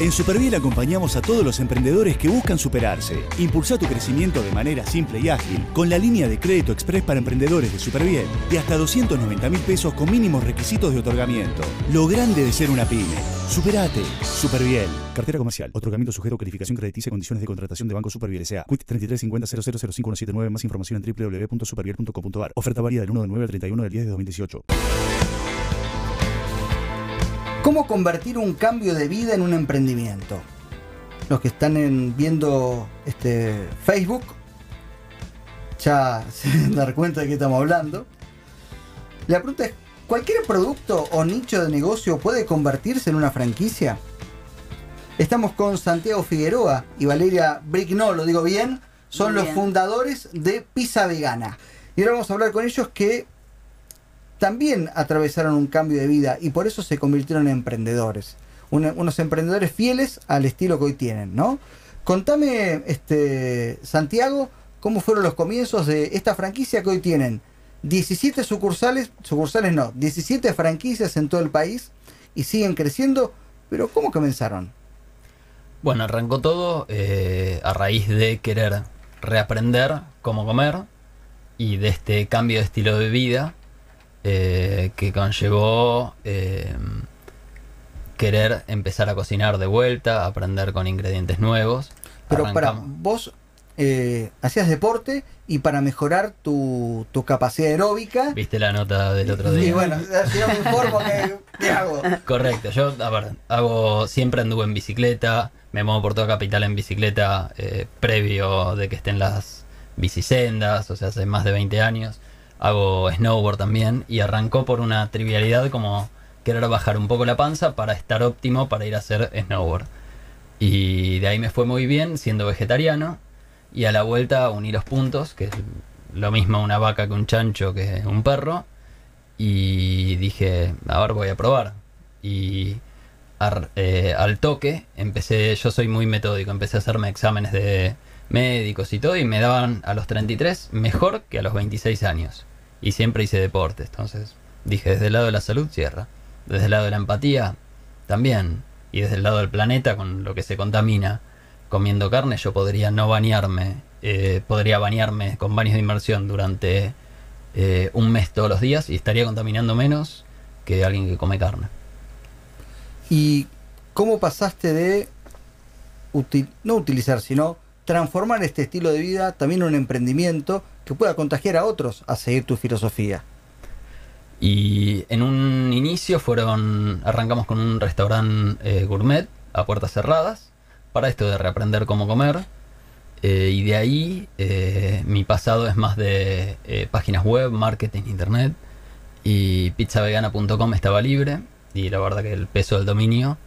En Superviel acompañamos a todos los emprendedores que buscan superarse. Impulsa tu crecimiento de manera simple y ágil con la línea de crédito express para emprendedores de Superviel de hasta 290 mil pesos con mínimos requisitos de otorgamiento. Lo grande de ser una pyme. Superate. Superviel. Cartera comercial. Otorgamiento sujeto a calificación crediticia y condiciones de contratación de Banco Superviel S.A. Quit 3350 Más información en www.superviel.com.ar. Oferta válida del 1 de 9 al 31 del 10 de 2018. ¿Cómo convertir un cambio de vida en un emprendimiento? Los que están en- viendo este Facebook ya se deben dar cuenta de qué estamos hablando. La pregunta es, ¿cualquier producto o nicho de negocio puede convertirse en una franquicia? Estamos con Santiago Figueroa y Valeria Brignol, lo digo bien, son los fundadores de Pizza Vegana. Y ahora vamos a hablar con ellos que también atravesaron un cambio de vida y por eso se convirtieron en emprendedores. Unos emprendedores fieles al estilo que hoy tienen, ¿no? Contame, este, Santiago, cómo fueron los comienzos de esta franquicia que hoy tienen 17 sucursales, sucursales no, 17 franquicias en todo el país y siguen creciendo, pero ¿cómo comenzaron? Bueno, arrancó todo eh, a raíz de querer reaprender cómo comer y de este cambio de estilo de vida eh, que conllevó eh, querer empezar a cocinar de vuelta, aprender con ingredientes nuevos. Pero para vos eh, hacías deporte y para mejorar tu, tu capacidad aeróbica. ¿Viste la nota del otro Y día? bueno, si no me informo, ¿qué, qué hago? Correcto, yo a ver, hago, siempre anduve en bicicleta, me muevo por toda capital en bicicleta eh, previo de que estén las bicisendas, o sea, hace más de 20 años. Hago snowboard también y arrancó por una trivialidad como querer bajar un poco la panza para estar óptimo para ir a hacer snowboard. Y de ahí me fue muy bien siendo vegetariano y a la vuelta uní los puntos, que es lo mismo una vaca que un chancho que un perro y dije, a ver, voy a probar. Y eh, al toque empecé, yo soy muy metódico, empecé a hacerme exámenes de médicos y todo y me daban a los 33 mejor que a los 26 años. Y siempre hice deporte, entonces dije, desde el lado de la salud cierra, desde el lado de la empatía también, y desde el lado del planeta con lo que se contamina comiendo carne, yo podría no bañarme, eh, podría bañarme con baños de inmersión durante eh, un mes todos los días y estaría contaminando menos que alguien que come carne. ¿Y cómo pasaste de no utilizar, sino transformar este estilo de vida también en un emprendimiento que pueda contagiar a otros a seguir tu filosofía? Y en un inicio fueron, arrancamos con un restaurante eh, gourmet a puertas cerradas para esto de reaprender cómo comer. Eh, y de ahí eh, mi pasado es más de páginas web, marketing, internet. Y pizzavegana.com estaba libre. Y la verdad que el peso del dominio.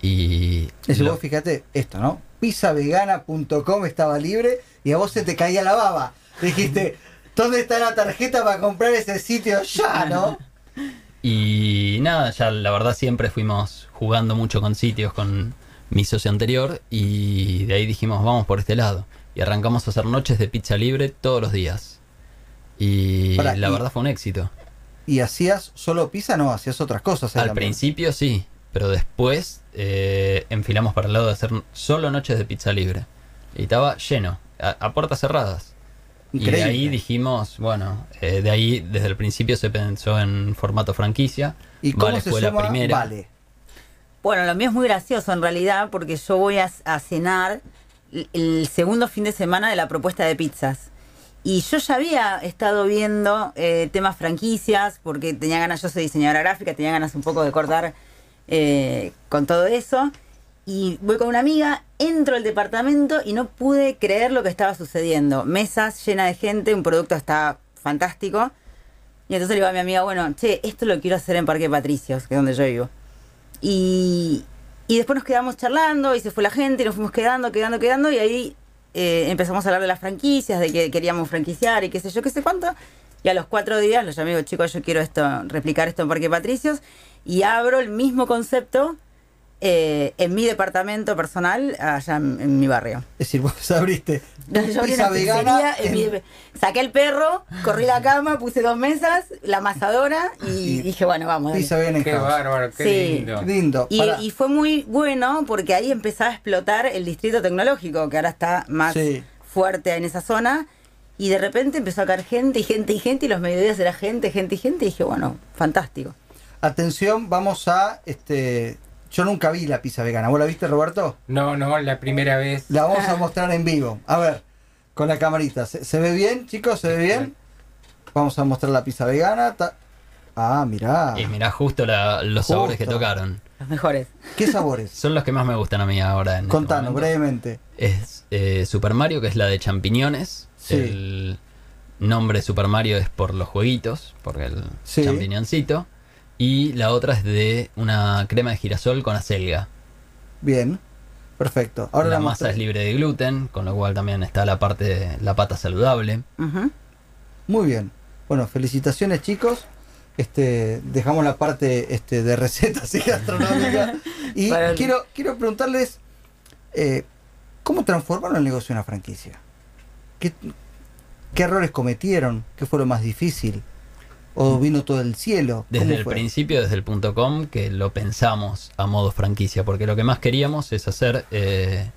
Y Eso lo- vos fíjate esto, ¿no? Pizzavegana.com estaba libre y a vos se te caía la baba. Dijiste, ¿dónde está la tarjeta para comprar ese sitio ya, no? Y nada, ya la verdad siempre fuimos jugando mucho con sitios con mi socio anterior y de ahí dijimos vamos por este lado. Y arrancamos a hacer noches de pizza libre todos los días. Y Pará, la y- verdad fue un éxito. ¿Y hacías solo pizza? No, hacías otras cosas. ahí Al también. principio sí, pero después eh, enfilamos para el lado de hacer solo noches de pizza libre. Y estaba lleno, a, a puertas cerradas. Y de ahí dijimos, bueno, eh, de ahí desde el principio se pensó en formato franquicia. ¿Y cómo Vale se fue la primera. Vale. Bueno, lo mío es muy gracioso en realidad porque yo voy a, a cenar el- el segundo fin de semana de la propuesta de pizzas. Y yo ya había estado viendo eh, temas franquicias porque tenía ganas, yo soy diseñadora gráfica, tenía ganas un poco de cortar eh, con todo eso. Y voy con una amiga, entro al departamento y no pude creer lo que estaba sucediendo. Mesas llenas de gente, un producto está fantástico. Y entonces le digo a mi amiga, bueno, che, esto lo quiero hacer en Parque Patricios, que es donde yo vivo. Y, y después nos quedamos charlando y se fue la gente y nos fuimos quedando, quedando, quedando y ahí eh, empezamos a hablar de las franquicias, de que queríamos franquiciar y qué sé yo, qué sé cuánto. Y a los cuatro días los llamé y digo, chicos, yo quiero esto, replicar esto en Parque Patricios y abro el mismo concepto eh, en mi departamento personal, allá en, en mi barrio. Es decir, vos abriste Yo abrí pizza una vegana. en mi- saqué el perro, corrí la cama, puse dos mesas, la amasadora y, Y- dije, bueno, vamos. Pizza vegana en Qué house. bárbaro, qué Sí. lindo. Lindo. Y, fue muy bueno porque ahí empezaba a explotar el distrito tecnológico, que ahora está más Sí. fuerte en esa zona. Y de repente empezó a caer gente y gente y gente, y los mediodías era gente, gente y gente. Y dije, bueno, fantástico. Atención, vamos a este. Yo nunca vi la pizza vegana. ¿Vos la viste, Roberto? No, no, la primera vez. La vamos a mostrar en vivo. A ver, con la camarita. ¿Se, se ve bien, chicos? ¿Se ve bien? Vamos a mostrar la pizza vegana. Ta- Ah, mirá. Y mirá justo la- los sabores que tocaron. Los mejores. ¿Qué sabores? Son los que más me gustan a mí ahora. En este Contanos brevemente. Es eh, Super Mario, que es la de champiñones. Sí. El nombre Super Mario es por los jueguitos, por el Sí. champiñoncito. Y la otra es de una crema de girasol con acelga. Bien. Perfecto. Ahora la la masa es libre de gluten, con lo cual también está la parte, la pata saludable. Muy bien. Bueno, felicitaciones, chicos. Este, dejamos la parte este, de recetas y gastronómica. Y quiero, quiero preguntarles, eh, ¿cómo transformaron el negocio en una franquicia? ¿Qué, ¿Qué errores cometieron? ¿Qué fue lo más difícil? ¿O vino todo del cielo? Desde ¿Cómo el fue? principio, desde el punto com, que lo pensamos a modo franquicia, porque lo que más queríamos es hacer eh,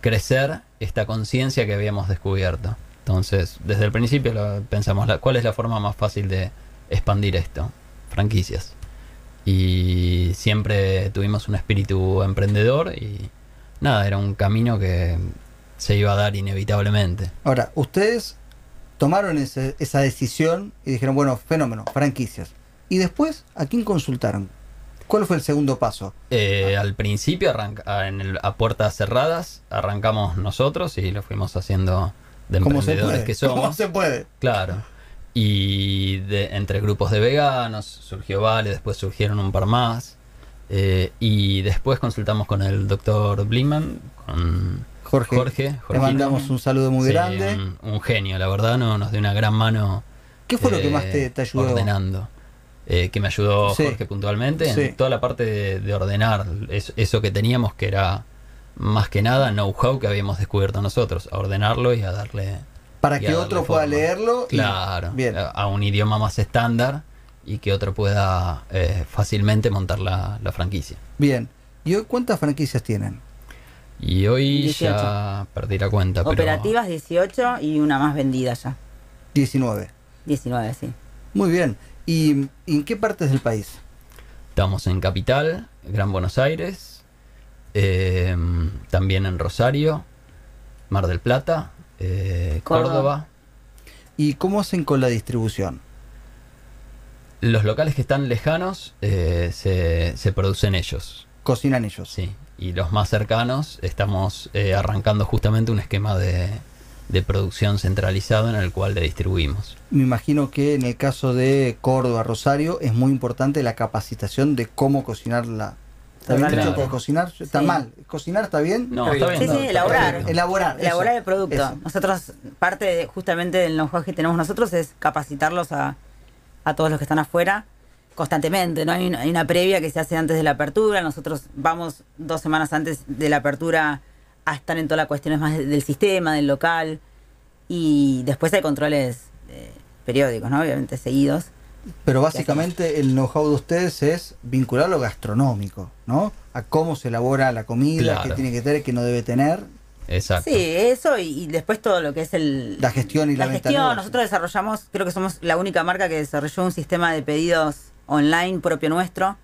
crecer esta conciencia que habíamos descubierto. Entonces, desde el principio lo pensamos, la- ¿cuál es la forma más fácil de expandir esto? Franquicias. Y siempre tuvimos un espíritu emprendedor y nada, era un camino que se iba a dar inevitablemente. Ahora, ustedes tomaron ese- esa decisión y dijeron, bueno, fenómeno, franquicias. Y después, ¿a quién consultaron? ¿Cuál fue el segundo paso? Eh, al principio, arranca, a- en el- a puertas cerradas, arrancamos nosotros y lo fuimos haciendo de ¿Cómo se emprendedores que somos. ¿Cómo se puede? Claro. Y de, entre grupos de veganos surgió Vale, después surgieron un par más. eh, y después consultamos con el doctor Bliman, con Jorge, Jorge. le Jorgito. mandamos un saludo muy Sí, grande. Un, un genio, la verdad, no, nos dio una gran mano. ¿Qué fue lo que eh, más te, te ayudó? Ordenando. Eh, que me ayudó Sí. Jorge puntualmente Sí. en toda la parte de, de ordenar es- eso que teníamos que era más que nada know-how que habíamos descubierto nosotros, a ordenarlo y a darle Para que otro pueda forma. leerlo. y- Claro, Bien. a, a un idioma más estándar y que otro pueda eh, fácilmente montar la, la franquicia. Bien. ¿Y hoy cuántas franquicias tienen? Y hoy 18. ya perdí la cuenta, pero Operativas 18 y una más vendida ya. 19. 19, sí. Muy bien. ¿Y y en qué partes del país? estamos en Capital, Gran Buenos Aires, eh, también en Rosario, Mar del Plata, eh, Córdoba. Córdoba. ¿Y cómo hacen con la distribución? Los locales que están lejanos eh, se, se producen ellos, Cocinan ellos. sí. Y los más cercanos estamos eh, arrancando justamente un esquema de, de producción centralizado en el cual le distribuimos. Me imagino que en el caso de Córdoba, Rosario, es muy importante la capacitación de cómo cocinar la... ¿Está bien que cocinar? ¿Está Sí. mal? ¿Cocinar está bien? No, Está bien. Sí, sí, elaborar. Elaborar. eso, Elaborar el producto. eso. Nosotros, parte de, justamente del know-how que tenemos nosotros es capacitarlos a, a todos los que están afuera constantemente. ¿no? Hay, una, hay una previa que se hace antes de la apertura. Nosotros vamos dos semanas antes de la apertura a estar en todas las cuestiones más del sistema, del local. Y después hay controles eh, periódicos, ¿no? obviamente seguidos. Pero básicamente el know-how de ustedes es vincular lo gastronómico, ¿no? A cómo se elabora la comida, Claro. qué tiene que tener, qué no debe tener. Exacto. Sí, eso y, y después todo lo que es el... La gestión y la, La gestión, nosotros desarrollamos, creo que somos la única marca que desarrolló un sistema de pedidos online propio nuestro,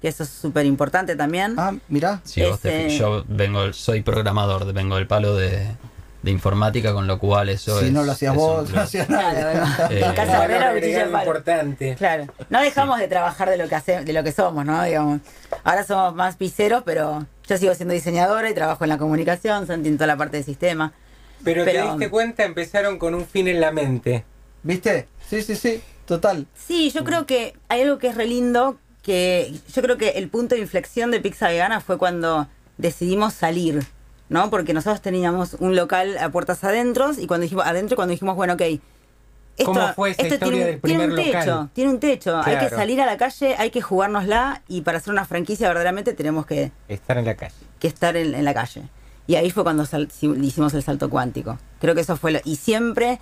que eso es súper importante también. Ah, mirá. Sí, vos te Ese- fi- yo vengo, soy programador, vengo del palo de, de informática, con lo cual eso si es- no lo hacías es vos, no hacías bueno. Eh, casa palo. importante. Claro, no dejamos de trabajar de lo que hace, de lo que somos, ¿no? Digamos, ahora somos más piseros, pero yo sigo siendo diseñadora y trabajo en la comunicación, Santi en toda la parte de sistema. Pero, te diste cuenta, empezaron con un fin en la mente. ¿Viste? Sí, sí, sí, total. Sí, yo creo que hay algo que es re lindo, que yo creo que el punto de inflexión de Pizza Vegana fue cuando decidimos salir, ¿no? Porque nosotros teníamos un local a puertas adentro y cuando dijimos adentro cuando dijimos, bueno, ok, ¿Cómo fue esa esto historia tiene, un- del tiene un techo, local? tiene un techo. Hay que salir a la calle, hay que jugárnosla y para hacer una franquicia verdaderamente tenemos que, Estar en la calle. que estar en, en la calle. Y ahí fue cuando sal- hicimos el salto cuántico. Creo que eso fue lo... Y siempre,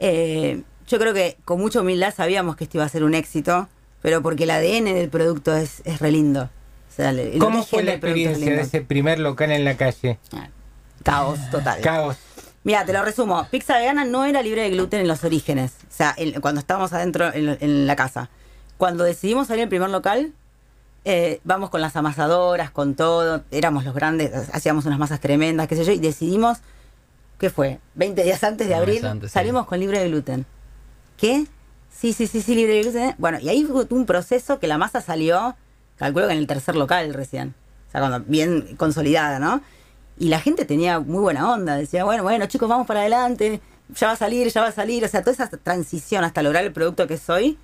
eh, yo creo que con mucha humildad sabíamos que esto iba a ser un éxito, pero porque el ADN del producto es, es re lindo. O sea, el- el ¿Cómo fue la experiencia de ese primer local en la calle? Ah, Caos total. Caos. Mira, te lo resumo. Pizza vegana no era libre de gluten en los orígenes. O sea, en- cuando estábamos adentro en, en la casa. Cuando decidimos salir al primer local, eh, vamos con las amasadoras, con todo. Éramos los grandes, hacíamos unas masas tremendas, qué sé yo, y decidimos, ¿qué fue? 20 días antes de abril, antes, sí. salimos con libre de gluten. ¿Qué? Sí, sí, sí, sí, libre gluten. Bueno, y ahí fue un proceso que la masa salió, calculo que en el tercer local recién. O sea, cuando bien consolidada, ¿no? Y la gente tenía muy buena onda, decía, bueno, bueno, chicos, vamos para adelante, ya va a salir, ya va a salir. O sea, toda esa transición hasta lograr el producto que soy,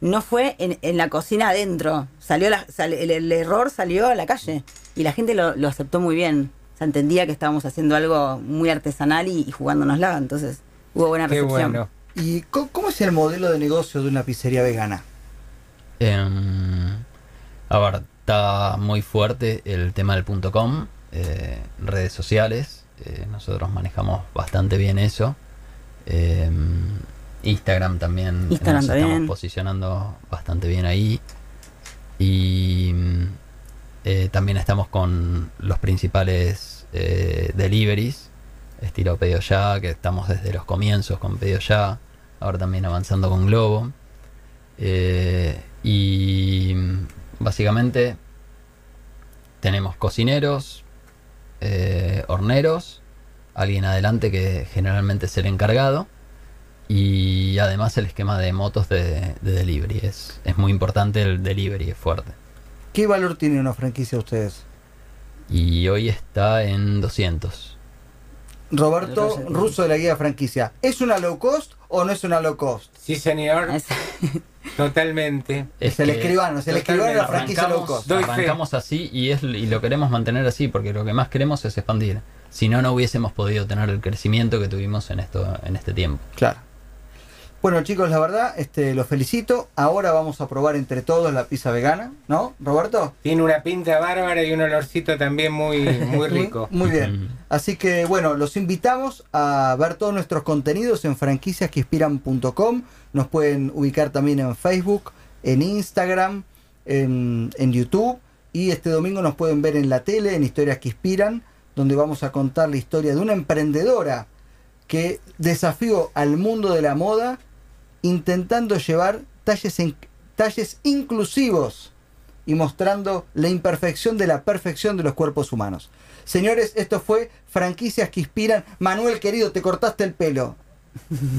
no fue en, en la cocina adentro. Salió la- sal- el, el error salió a la calle. Y la gente lo, lo aceptó muy bien. O sea, entendía que estábamos haciendo algo muy artesanal y, y jugándonosla. Entonces, hubo buena Qué recepción. bueno. ¿Y cómo es el modelo de negocio de una pizzería vegana? Em, a ver, está muy fuerte el tema del punto .com, eh, redes sociales. eh, nosotros manejamos bastante bien eso. Em, Instagram también Instagram nos también. estamos posicionando bastante bien ahí. Y eh, también estamos con los principales eh, deliveries, estilo Pedido Ya, que estamos desde los comienzos con Pedido Ya, ahora también avanzando con Globo. Eh, y básicamente tenemos cocineros, eh, horneros, alguien adelante que generalmente es el encargado. Y además el esquema de motos de, de delivery. Es, es muy importante el delivery, es fuerte. ¿Qué valor tiene una franquicia ustedes? Y hoy está en 200. Roberto. Russo de la guía franquicia. ¿Es una low cost o no es una low cost? Sí, señor. Totalmente. Es, el escribano, es el escribano de la franquicia low cost. Arrancamos así y, es, y lo queremos mantener así porque lo que más queremos es expandir. Si no, no hubiésemos podido tener el crecimiento que tuvimos en, esto, en este tiempo. Claro. Bueno chicos, la verdad, este, los felicito. Ahora vamos a probar entre todos la pizza vegana, ¿no, Roberto? Tiene una pinta bárbara y un olorcito también muy, muy rico. Muy bien. Así que bueno, los invitamos a ver todos nuestros contenidos en franquiciasqueinspiran.com. Nos pueden ubicar también en Facebook, en Instagram, en, en YouTube. Y este domingo nos pueden ver en la tele, en Historias que Inspiran, donde vamos a contar la historia de una emprendedora que desafió al mundo de la moda intentando llevar talles, inclusivos y mostrando la imperfección de la perfección de los cuerpos humanos. Señores, esto fue Franquicias que Inspiran. Manuel, querido, te cortaste el pelo.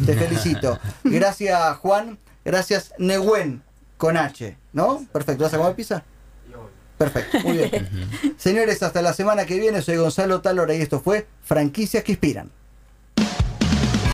Te felicito. Gracias, Juan. Gracias, Nehuen, con H. ¿No? Perfecto. ¿Vas a comer pizza? Perfecto, muy bien. Señores, hasta la semana que viene. Soy Gonzalo Talora y esto fue Franquicias que Inspiran.